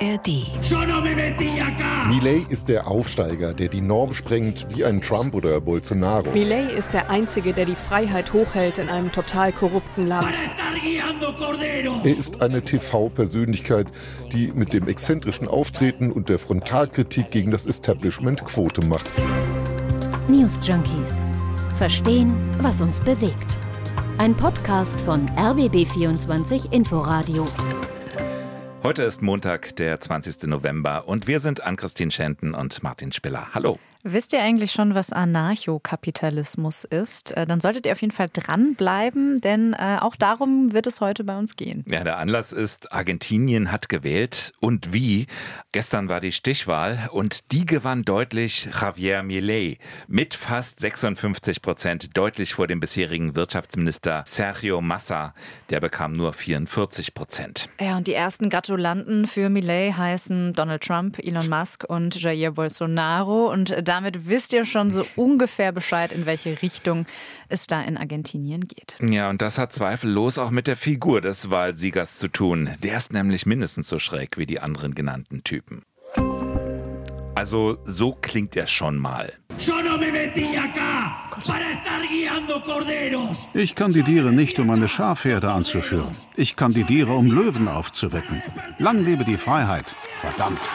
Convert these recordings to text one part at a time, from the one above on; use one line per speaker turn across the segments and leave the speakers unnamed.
ARD.
Milei ist der Aufsteiger, der die Norm sprengt, wie ein Trump oder Bolsonaro.
Milei ist der Einzige, der die Freiheit hochhält in einem total korrupten Land.
Er ist eine TV-Persönlichkeit, die mit dem exzentrischen Auftreten und der Frontalkritik gegen das Establishment Quote macht.
News Junkies. Verstehen, was uns bewegt. Ein Podcast von RBB24 Inforadio.
Heute ist Montag, der 20. November und wir sind Ann-Christine Schenten und Martin Spiller. Hallo.
Wisst ihr eigentlich schon, was Anarchokapitalismus ist? Äh, dann solltet ihr auf jeden Fall dranbleiben, denn äh, auch darum wird es heute bei uns gehen.
Ja, der Anlass ist, Argentinien hat gewählt und wie. Gestern war die Stichwahl und die gewann deutlich Javier Milei mit fast 56 Prozent, deutlich vor dem bisherigen Wirtschaftsminister Sergio Massa. Der bekam nur 44 Prozent.
Ja, und die ersten Gratulanten für Milei heißen Donald Trump, Elon Musk und Jair Bolsonaro und da damit wisst ihr schon so ungefähr Bescheid, in welche Richtung es da in Argentinien geht.
Ja, und das hat zweifellos auch mit der Figur des Wahlsiegers zu tun. Der ist nämlich mindestens so schräg wie die anderen genannten Typen. Also so klingt er schon mal.
Ich kandidiere nicht, um eine Schafherde anzuführen. Ich kandidiere, um Löwen aufzuwecken. Lang lebe die Freiheit. Verdammt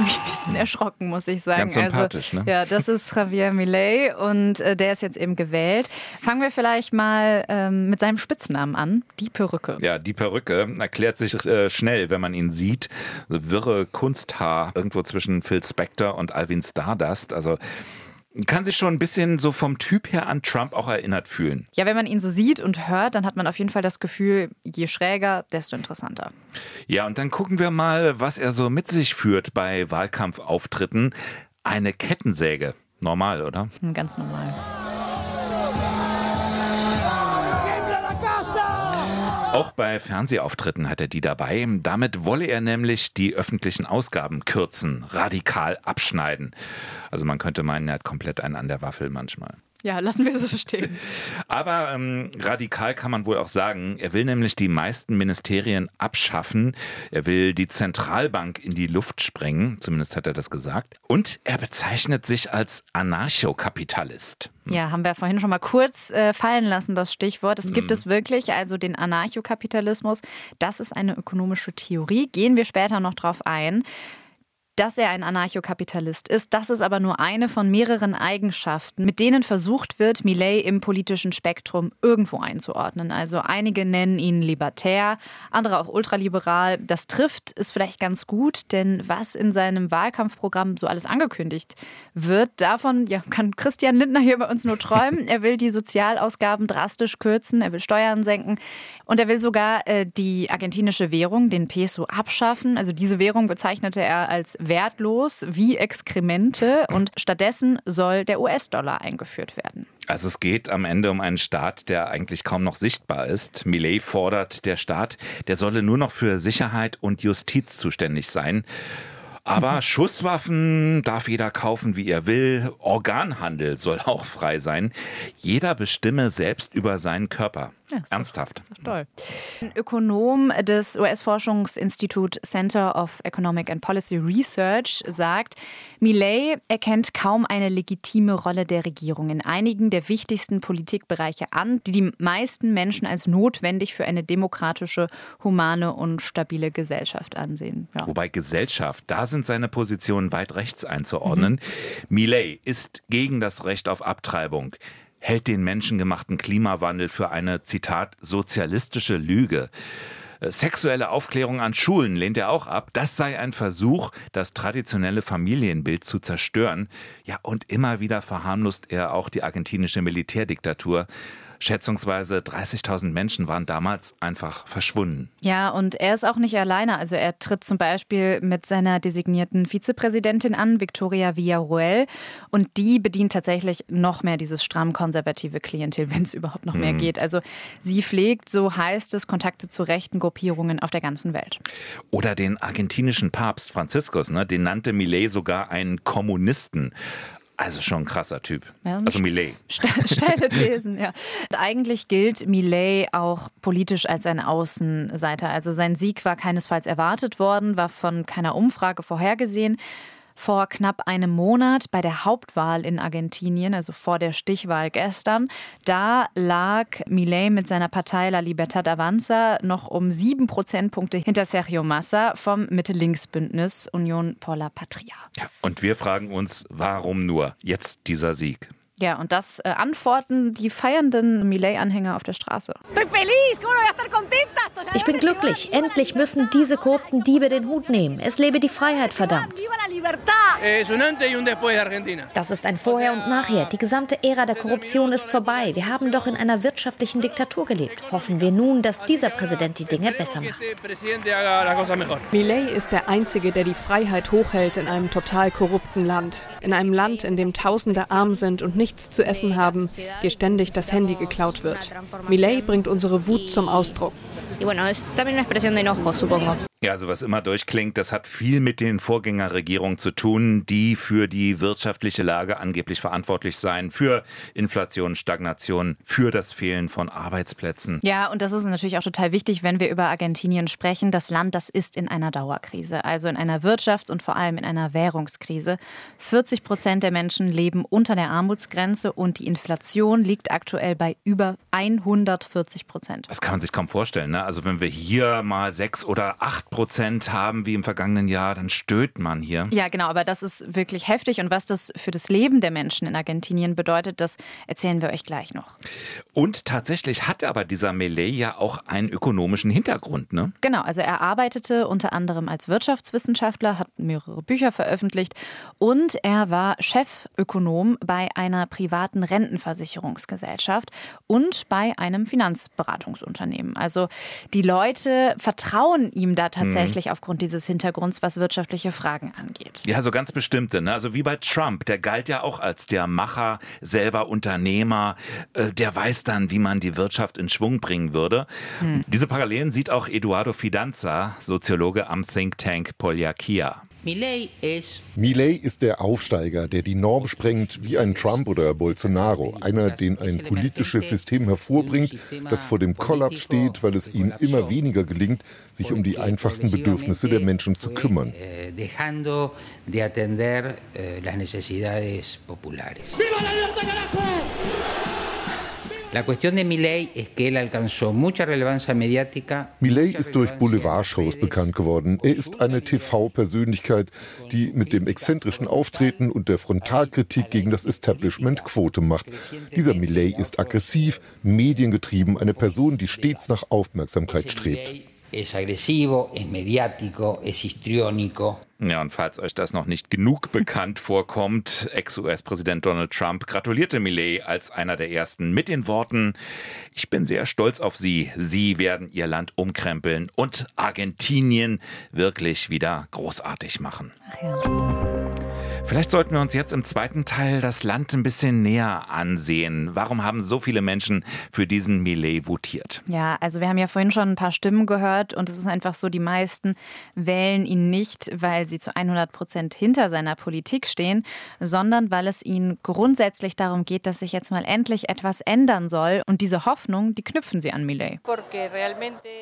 mich ein bisschen erschrocken, muss ich sagen.
Ganz sympathisch,
also,
ne?
Ja, das ist Javier Millet und äh, der ist jetzt eben gewählt. Fangen wir vielleicht mal ähm, mit seinem Spitznamen an, die Perücke.
Ja, die Perücke erklärt sich äh, schnell, wenn man ihn sieht. Wirre Kunsthaar irgendwo zwischen Phil Spector und Alvin Stardust. Also kann sich schon ein bisschen so vom Typ her an Trump auch erinnert fühlen.
Ja, wenn man ihn so sieht und hört, dann hat man auf jeden Fall das Gefühl, je schräger, desto interessanter.
Ja, und dann gucken wir mal, was er so mit sich führt bei Wahlkampfauftritten. Eine Kettensäge. Normal, oder?
Hm, ganz normal.
Auch bei Fernsehauftritten hat er die dabei. Damit wolle er nämlich die öffentlichen Ausgaben kürzen, radikal abschneiden. Also man könnte meinen, er hat komplett einen an der Waffel manchmal.
Ja, lassen wir so stehen.
Aber ähm, radikal kann man wohl auch sagen. Er will nämlich die meisten Ministerien abschaffen. Er will die Zentralbank in die Luft sprengen. Zumindest hat er das gesagt. Und er bezeichnet sich als Anarchokapitalist.
Hm. Ja, haben wir vorhin schon mal kurz äh, fallen lassen, das Stichwort. Es gibt hm. es wirklich, also den Anarchokapitalismus. Das ist eine ökonomische Theorie. Gehen wir später noch drauf ein. Dass er ein Anarchokapitalist ist, das ist aber nur eine von mehreren Eigenschaften, mit denen versucht wird, Millet im politischen Spektrum irgendwo einzuordnen. Also einige nennen ihn libertär, andere auch ultraliberal. Das trifft es vielleicht ganz gut, denn was in seinem Wahlkampfprogramm so alles angekündigt wird, davon ja, kann Christian Lindner hier bei uns nur träumen. Er will die Sozialausgaben drastisch kürzen, er will Steuern senken und er will sogar äh, die argentinische Währung, den Peso, abschaffen. Also diese Währung bezeichnete er als wertlos wie Exkremente und stattdessen soll der US-Dollar eingeführt werden.
Also es geht am Ende um einen Staat, der eigentlich kaum noch sichtbar ist. Millet fordert, der Staat, der solle nur noch für Sicherheit und Justiz zuständig sein. Aber mhm. Schusswaffen darf jeder kaufen, wie er will. Organhandel soll auch frei sein. Jeder bestimme selbst über seinen Körper. Ja, Ernsthaft.
Doch, toll. Ein Ökonom des US-Forschungsinstitut Center of Economic and Policy Research sagt, Millet erkennt kaum eine legitime Rolle der Regierung in einigen der wichtigsten Politikbereiche an, die die meisten Menschen als notwendig für eine demokratische, humane und stabile Gesellschaft ansehen.
Ja. Wobei Gesellschaft, da sind seine Positionen weit rechts einzuordnen. Mhm. Millet ist gegen das Recht auf Abtreibung hält den menschengemachten Klimawandel für eine, Zitat, sozialistische Lüge. Äh, sexuelle Aufklärung an Schulen lehnt er auch ab. Das sei ein Versuch, das traditionelle Familienbild zu zerstören. Ja, und immer wieder verharmlost er auch die argentinische Militärdiktatur. Schätzungsweise 30.000 Menschen waren damals einfach verschwunden.
Ja, und er ist auch nicht alleine. Also er tritt zum Beispiel mit seiner designierten Vizepräsidentin an, Victoria Villarroel. Und die bedient tatsächlich noch mehr dieses stramm konservative Klientel, wenn es überhaupt noch mehr mhm. geht. Also sie pflegt, so heißt es, Kontakte zu rechten Gruppierungen auf der ganzen Welt.
Oder den argentinischen Papst Franziskus, ne? den nannte Millet sogar einen Kommunisten. Also schon ein krasser Typ. Ja, also Millet.
Steile Thesen, ja. Eigentlich gilt Millet auch politisch als ein Außenseiter. Also sein Sieg war keinesfalls erwartet worden, war von keiner Umfrage vorhergesehen vor knapp einem Monat bei der Hauptwahl in Argentinien, also vor der Stichwahl gestern. Da lag Milei mit seiner Partei La Libertad Avanza noch um sieben Prozentpunkte hinter Sergio Massa vom Mitte-Links-Bündnis Union por la Patria.
Ja, und wir fragen uns, warum nur jetzt dieser Sieg?
Ja, und das äh, antworten die feiernden Millet-Anhänger auf der Straße.
Ich bin glücklich. Endlich müssen diese korrupten Diebe den Hut nehmen. Es lebe die Freiheit, verdammt. Das ist ein Vorher und Nachher. Die gesamte Ära der Korruption ist vorbei. Wir haben doch in einer wirtschaftlichen Diktatur gelebt. Hoffen wir nun, dass dieser Präsident die Dinge besser macht.
Millet ist der Einzige, der die Freiheit hochhält in einem total korrupten Land. In einem Land, in dem Tausende arm sind und nicht nichts zu essen haben, dir ständig das Handy geklaut wird. Millet bringt unsere Wut zum Ausdruck.
Ja, also was immer durchklingt, das hat viel mit den Vorgängerregierungen zu tun, die für die wirtschaftliche Lage angeblich verantwortlich seien, für Inflation, Stagnation, für das Fehlen von Arbeitsplätzen.
Ja, und das ist natürlich auch total wichtig, wenn wir über Argentinien sprechen. Das Land, das ist in einer Dauerkrise, also in einer Wirtschafts- und vor allem in einer Währungskrise. 40 Prozent der Menschen leben unter der Armutsgrenze und die Inflation liegt aktuell bei über 140 Prozent.
Das kann man sich kaum vorstellen. Ne? Also wenn wir hier mal sechs oder acht Prozent haben wie im vergangenen Jahr, dann stöhnt man hier.
Ja, genau, aber das ist wirklich heftig. Und was das für das Leben der Menschen in Argentinien bedeutet, das erzählen wir euch gleich noch.
Und tatsächlich hat aber dieser Melee ja auch einen ökonomischen Hintergrund, ne?
Genau, also er arbeitete unter anderem als Wirtschaftswissenschaftler, hat mehrere Bücher veröffentlicht und er war Chefökonom bei einer privaten Rentenversicherungsgesellschaft und bei einem Finanzberatungsunternehmen. Also die Leute vertrauen ihm da tatsächlich tatsächlich mhm. aufgrund dieses Hintergrunds, was wirtschaftliche Fragen angeht.
Ja, so ganz bestimmte. Ne? Also wie bei Trump, der galt ja auch als der Macher, selber Unternehmer, äh, der weiß dann, wie man die Wirtschaft in Schwung bringen würde. Hm. Diese Parallelen sieht auch Eduardo Fidanza, Soziologe am Think Tank Polyakia.
Milei ist der Aufsteiger, der die Norm sprengt, wie ein Trump oder Bolsonaro. Einer, den ein politisches System hervorbringt, das vor dem Kollaps steht, weil es ihm immer weniger gelingt, sich um die einfachsten Bedürfnisse der Menschen zu kümmern. Eh, Viva
la libertad, carajo! La cuestión de Milei es que él alcanzó mucha relevancia mediática.
Milei ist durch Boulevardshows bekannt geworden. Er ist eine TV-Persönlichkeit, die mit dem exzentrischen Auftreten und der Frontalkritik gegen das Establishment Quote macht. Dieser Milei ist aggressiv, mediengetrieben, eine Person, die stets nach Aufmerksamkeit strebt.
Es agresivo, es mediático, es histriónico.
Ja, und falls euch das noch nicht genug bekannt vorkommt, Ex-US-Präsident Donald Trump gratulierte Millet als einer der ersten mit den Worten, ich bin sehr stolz auf Sie, Sie werden Ihr Land umkrempeln und Argentinien wirklich wieder großartig machen. Ach ja. Vielleicht sollten wir uns jetzt im zweiten Teil das Land ein bisschen näher ansehen. Warum haben so viele Menschen für diesen Millet votiert?
Ja, also wir haben ja vorhin schon ein paar Stimmen gehört und es ist einfach so, die meisten wählen ihn nicht, weil sie zu 100 Prozent hinter seiner Politik stehen, sondern weil es ihnen grundsätzlich darum geht, dass sich jetzt mal endlich etwas ändern soll. Und diese Hoffnung, die knüpfen sie an Millet.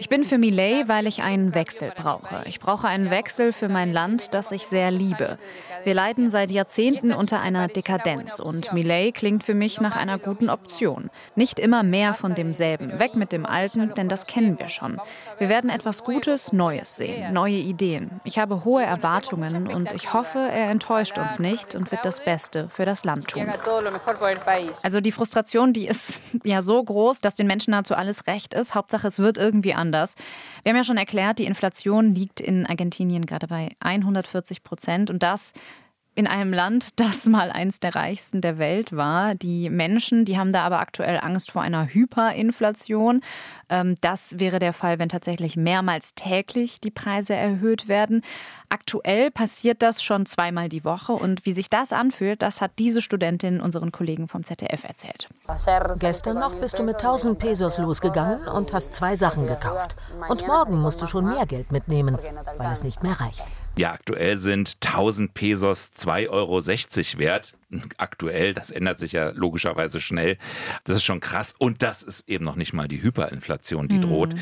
Ich bin für Millet, weil ich einen Wechsel brauche. Ich brauche einen Wechsel für mein Land, das ich sehr liebe. Wir leiden seit Jahrzehnten unter einer Dekadenz und Millet klingt für mich nach einer guten Option. Nicht immer mehr von demselben, weg mit dem Alten, denn das kennen wir schon. Wir werden etwas Gutes, Neues sehen, neue Ideen. Ich habe hohe Erwartungen und ich hoffe, er enttäuscht uns nicht und wird das Beste für das Land tun. Also die Frustration, die ist ja so groß, dass den Menschen dazu alles recht ist. Hauptsache, es wird irgendwie anders. Wir haben ja schon erklärt, die Inflation liegt in Argentinien gerade bei 140 Prozent und das in einem Land, das mal eins der reichsten der Welt war. Die Menschen, die haben da aber aktuell Angst vor einer Hyperinflation. Ähm, das wäre der Fall, wenn tatsächlich mehrmals täglich die Preise erhöht werden. Aktuell passiert das schon zweimal die Woche und wie sich das anfühlt, das hat diese Studentin unseren Kollegen vom ZDF erzählt.
Gestern noch bist du mit 1000 Pesos losgegangen und hast zwei Sachen gekauft. Und morgen musst du schon mehr Geld mitnehmen, weil es nicht mehr reicht.
Ja, aktuell sind 1000 Pesos 2,60 Euro wert. Aktuell, das ändert sich ja logischerweise schnell. Das ist schon krass. Und das ist eben noch nicht mal die Hyperinflation, die mhm. droht.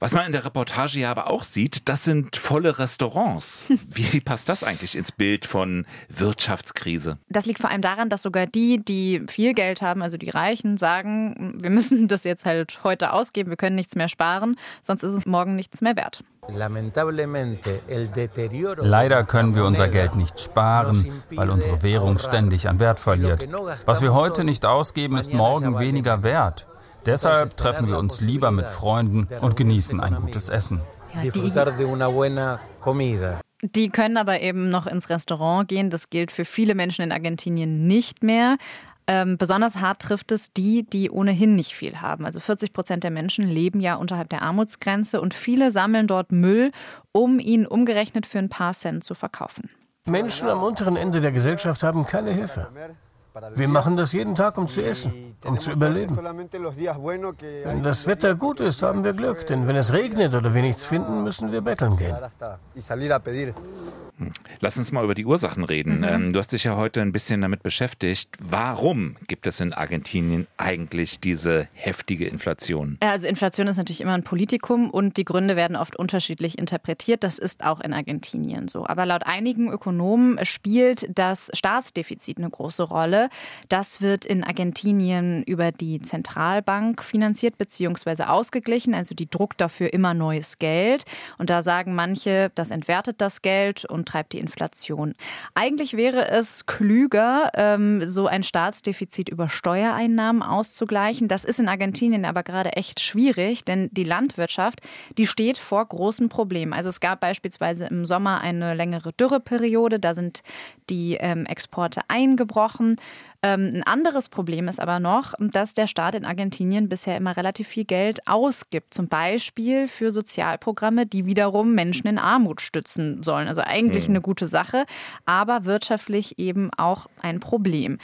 Was man in der Reportage ja aber auch sieht, das sind volle Restaurants. Wie passt das eigentlich ins Bild von Wirtschaftskrise?
Das liegt vor allem daran, dass sogar die, die viel Geld haben, also die Reichen, sagen, wir müssen das jetzt halt heute ausgeben, wir können nichts mehr sparen, sonst ist es morgen nichts mehr wert.
Leider können wir unser Geld nicht sparen, weil unsere Währung ständig an Wert verliert. Was wir heute nicht ausgeben, ist morgen weniger wert. Deshalb treffen wir uns lieber mit Freunden und genießen ein gutes Essen.
Die können aber eben noch ins Restaurant gehen. Das gilt für viele Menschen in Argentinien nicht mehr. Ähm, besonders hart trifft es die, die ohnehin nicht viel haben. Also 40 Prozent der Menschen leben ja unterhalb der Armutsgrenze und viele sammeln dort Müll, um ihn umgerechnet für ein paar Cent zu verkaufen.
Menschen am unteren Ende der Gesellschaft haben keine Hilfe. Wir machen das jeden Tag, um zu essen, um zu überleben. Wenn das Wetter gut ist, haben wir Glück, denn wenn es regnet oder wir nichts finden, müssen wir betteln gehen.
Lass uns mal über die Ursachen reden. Mhm. Ähm, du hast dich ja heute ein bisschen damit beschäftigt. Warum gibt es in Argentinien eigentlich diese heftige Inflation?
Also Inflation ist natürlich immer ein Politikum und die Gründe werden oft unterschiedlich interpretiert. Das ist auch in Argentinien so. Aber laut einigen Ökonomen spielt das Staatsdefizit eine große Rolle. Das wird in Argentinien über die Zentralbank finanziert bzw. ausgeglichen. Also die druckt dafür immer neues Geld. Und da sagen manche, das entwertet das Geld und treibt die Inflation. Eigentlich wäre es klüger, ähm, so ein Staatsdefizit über Steuereinnahmen auszugleichen. Das ist in Argentinien aber gerade echt schwierig, denn die Landwirtschaft, die steht vor großen Problemen. Also es gab beispielsweise im Sommer eine längere Dürreperiode, da sind die ähm, Exporte eingebrochen. Ähm, ein anderes Problem ist aber noch, dass der Staat in Argentinien bisher immer relativ viel Geld ausgibt. Zum Beispiel für Sozialprogramme, die wiederum Menschen in Armut stützen sollen. Also eigentlich mhm. eine gute Sache, aber wirtschaftlich eben auch ein Problem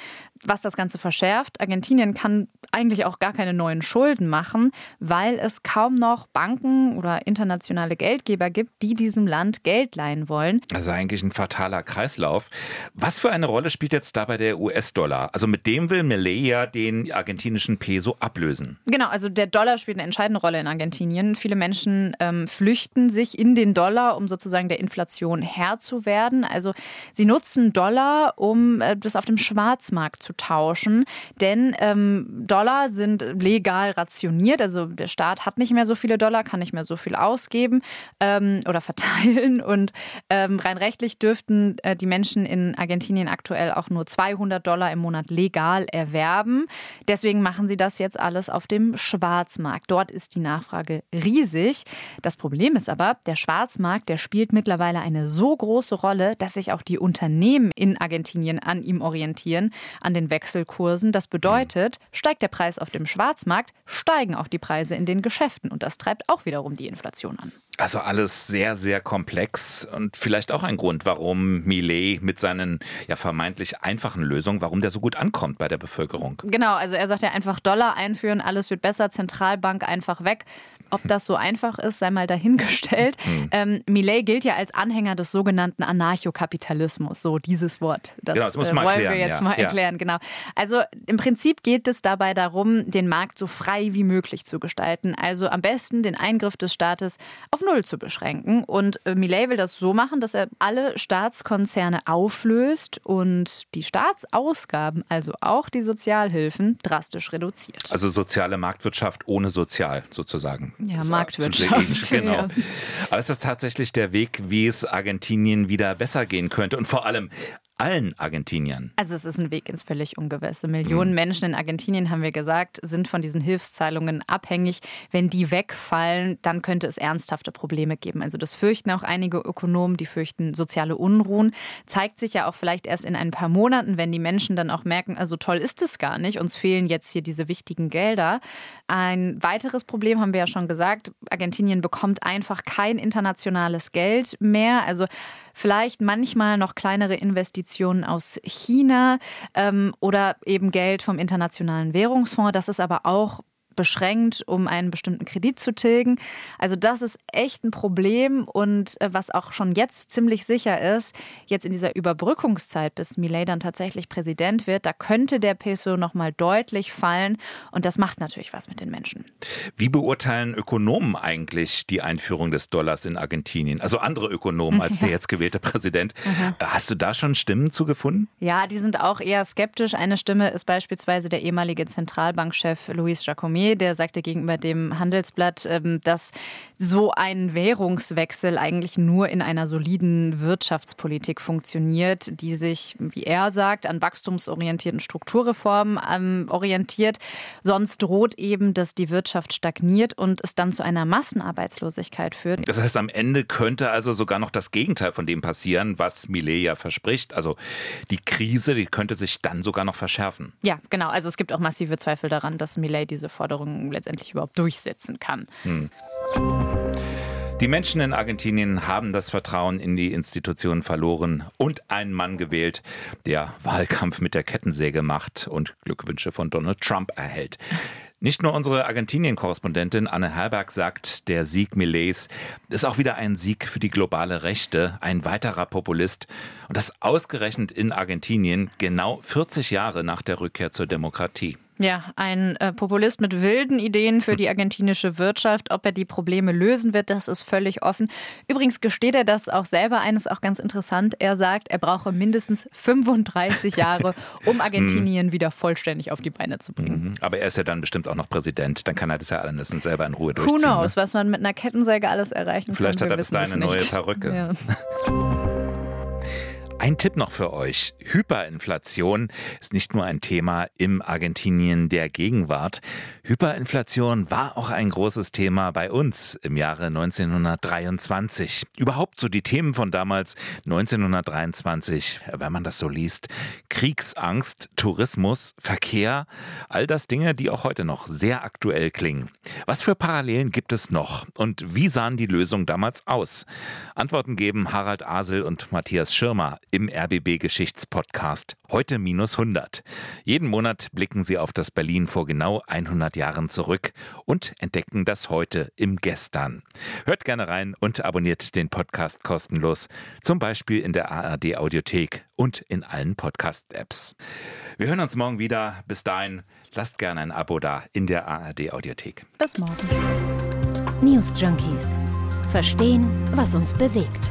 was das Ganze verschärft. Argentinien kann eigentlich auch gar keine neuen Schulden machen, weil es kaum noch Banken oder internationale Geldgeber gibt, die diesem Land Geld leihen wollen.
Also eigentlich ein fataler Kreislauf. Was für eine Rolle spielt jetzt dabei der US-Dollar? Also mit dem will Milei ja den argentinischen Peso ablösen.
Genau, also der Dollar spielt eine entscheidende Rolle in Argentinien. Viele Menschen ähm, flüchten sich in den Dollar, um sozusagen der Inflation Herr zu werden. Also sie nutzen Dollar, um äh, das auf dem Schwarzmarkt zu tauschen. Denn ähm, Dollar sind legal rationiert. Also der Staat hat nicht mehr so viele Dollar, kann nicht mehr so viel ausgeben ähm, oder verteilen. Und ähm, rein rechtlich dürften äh, die Menschen in Argentinien aktuell auch nur 200 Dollar im Monat legal erwerben. Deswegen machen sie das jetzt alles auf dem Schwarzmarkt. Dort ist die Nachfrage riesig. Das Problem ist aber, der Schwarzmarkt, der spielt mittlerweile eine so große Rolle, dass sich auch die Unternehmen in Argentinien an ihm orientieren, an den den Wechselkursen. Das bedeutet, steigt der Preis auf dem Schwarzmarkt, steigen auch die Preise in den Geschäften. Und das treibt auch wiederum die Inflation an.
Also alles sehr, sehr komplex und vielleicht auch ein Grund, warum Millet mit seinen ja vermeintlich einfachen Lösungen, warum der so gut ankommt bei der Bevölkerung.
Genau, also er sagt ja einfach Dollar einführen, alles wird besser, Zentralbank einfach weg. Ob das so einfach ist, sei mal dahingestellt. Hm. Ähm, Millet gilt ja als Anhänger des sogenannten Anarchokapitalismus, so dieses Wort. Das, genau, das muss äh, wollen erklären, wir jetzt ja. mal erklären, ja. genau. Also im Prinzip geht es dabei darum, den Markt so frei wie möglich zu gestalten. Also am besten den Eingriff des Staates auf Null zu beschränken. Und äh, Millet will das so machen, dass er alle Staatskonzerne auflöst und die Staatsausgaben, also auch die Sozialhilfen, drastisch reduziert.
Also soziale Marktwirtschaft ohne Sozial sozusagen.
Ja, Marktwirtschaft.
Genau. Ja. Aber ist das tatsächlich der Weg, wie es Argentinien wieder besser gehen könnte? Und vor allem, allen Argentiniern.
Also es ist ein Weg ins völlig Ungewisse. Millionen mhm. Menschen in Argentinien, haben wir gesagt, sind von diesen Hilfszahlungen abhängig. Wenn die wegfallen, dann könnte es ernsthafte Probleme geben. Also das fürchten auch einige Ökonomen, die fürchten soziale Unruhen. Zeigt sich ja auch vielleicht erst in ein paar Monaten, wenn die Menschen dann auch merken, also toll ist es gar nicht, uns fehlen jetzt hier diese wichtigen Gelder. Ein weiteres Problem haben wir ja schon gesagt, Argentinien bekommt einfach kein internationales Geld mehr. Also vielleicht manchmal noch kleinere Investitionen aus China ähm, oder eben Geld vom Internationalen Währungsfonds. Das ist aber auch beschränkt, um einen bestimmten Kredit zu tilgen. Also das ist echt ein Problem und äh, was auch schon jetzt ziemlich sicher ist, jetzt in dieser Überbrückungszeit, bis Millet dann tatsächlich Präsident wird, da könnte der Peso noch mal deutlich fallen und das macht natürlich was mit den Menschen.
Wie beurteilen Ökonomen eigentlich die Einführung des Dollars in Argentinien? Also andere Ökonomen als der jetzt gewählte Präsident. Mhm. Hast du da schon Stimmen zugefunden?
Ja, die sind auch eher skeptisch. Eine Stimme ist beispielsweise der ehemalige Zentralbankchef Luis Jacomet, der sagte gegenüber dem Handelsblatt, ähm, dass so ein Währungswechsel eigentlich nur in einer soliden Wirtschaftspolitik funktioniert, die sich, wie er sagt, an wachstumsorientierten Strukturreformen ähm, orientiert. Sonst droht eben, dass die Wirtschaft stagniert und es dann zu einer Massenarbeitslosigkeit führt.
Das heißt, am Ende könnte also sogar noch das Gegenteil von dem passieren, was Millet ja verspricht. Also die Krise, die könnte sich dann sogar noch verschärfen.
Ja, genau. Also es gibt auch massive Zweifel daran, dass Millet diese Forderungen letztendlich überhaupt durchsetzen kann. Hm.
Die Menschen in Argentinien haben das Vertrauen in die Institutionen verloren und einen Mann gewählt, der Wahlkampf mit der Kettensäge macht und Glückwünsche von Donald Trump erhält. Nicht nur unsere Argentinien-Korrespondentin Anne Herberg sagt, der Sieg Millets ist auch wieder ein Sieg für die globale Rechte, ein weiterer Populist. Und das ausgerechnet in Argentinien genau 40 Jahre nach der Rückkehr zur Demokratie.
Ja, ein äh, Populist mit wilden Ideen für die argentinische Wirtschaft. Ob er die Probleme lösen wird, das ist völlig offen. Übrigens gesteht er das auch selber. Eines auch ganz interessant. Er sagt, er brauche mindestens 35 Jahre, um Argentinien hm. wieder vollständig auf die Beine zu bringen. Mhm.
Aber er ist ja dann bestimmt auch noch Präsident. Dann kann er das ja alles selber in Ruhe durchziehen.
Who knows, ne? was man mit einer Kettensäge alles erreichen
Vielleicht
kann.
Vielleicht hat er bis dahin eine neue Perücke. Ja. Ein Tipp noch für euch. Hyperinflation ist nicht nur ein Thema im Argentinien der Gegenwart. Hyperinflation war auch ein großes Thema bei uns im Jahre 1923. Überhaupt so die Themen von damals 1923, wenn man das so liest. Kriegsangst, Tourismus, Verkehr, all das Dinge, die auch heute noch sehr aktuell klingen. Was für Parallelen gibt es noch und wie sahen die Lösungen damals aus? Antworten geben Harald Asel und Matthias Schirmer im RBB Geschichtspodcast. Heute minus 100. Jeden Monat blicken sie auf das Berlin vor genau 100 Jahren zurück und entdecken das Heute im Gestern. Hört gerne rein und abonniert den Podcast kostenlos. Zum Beispiel in der ARD Audiothek und in allen Podcast-Apps. Wir hören uns morgen wieder. Bis dahin, lasst gerne ein Abo da in der ARD Audiothek.
Bis morgen.
News Junkies. Verstehen, was uns bewegt.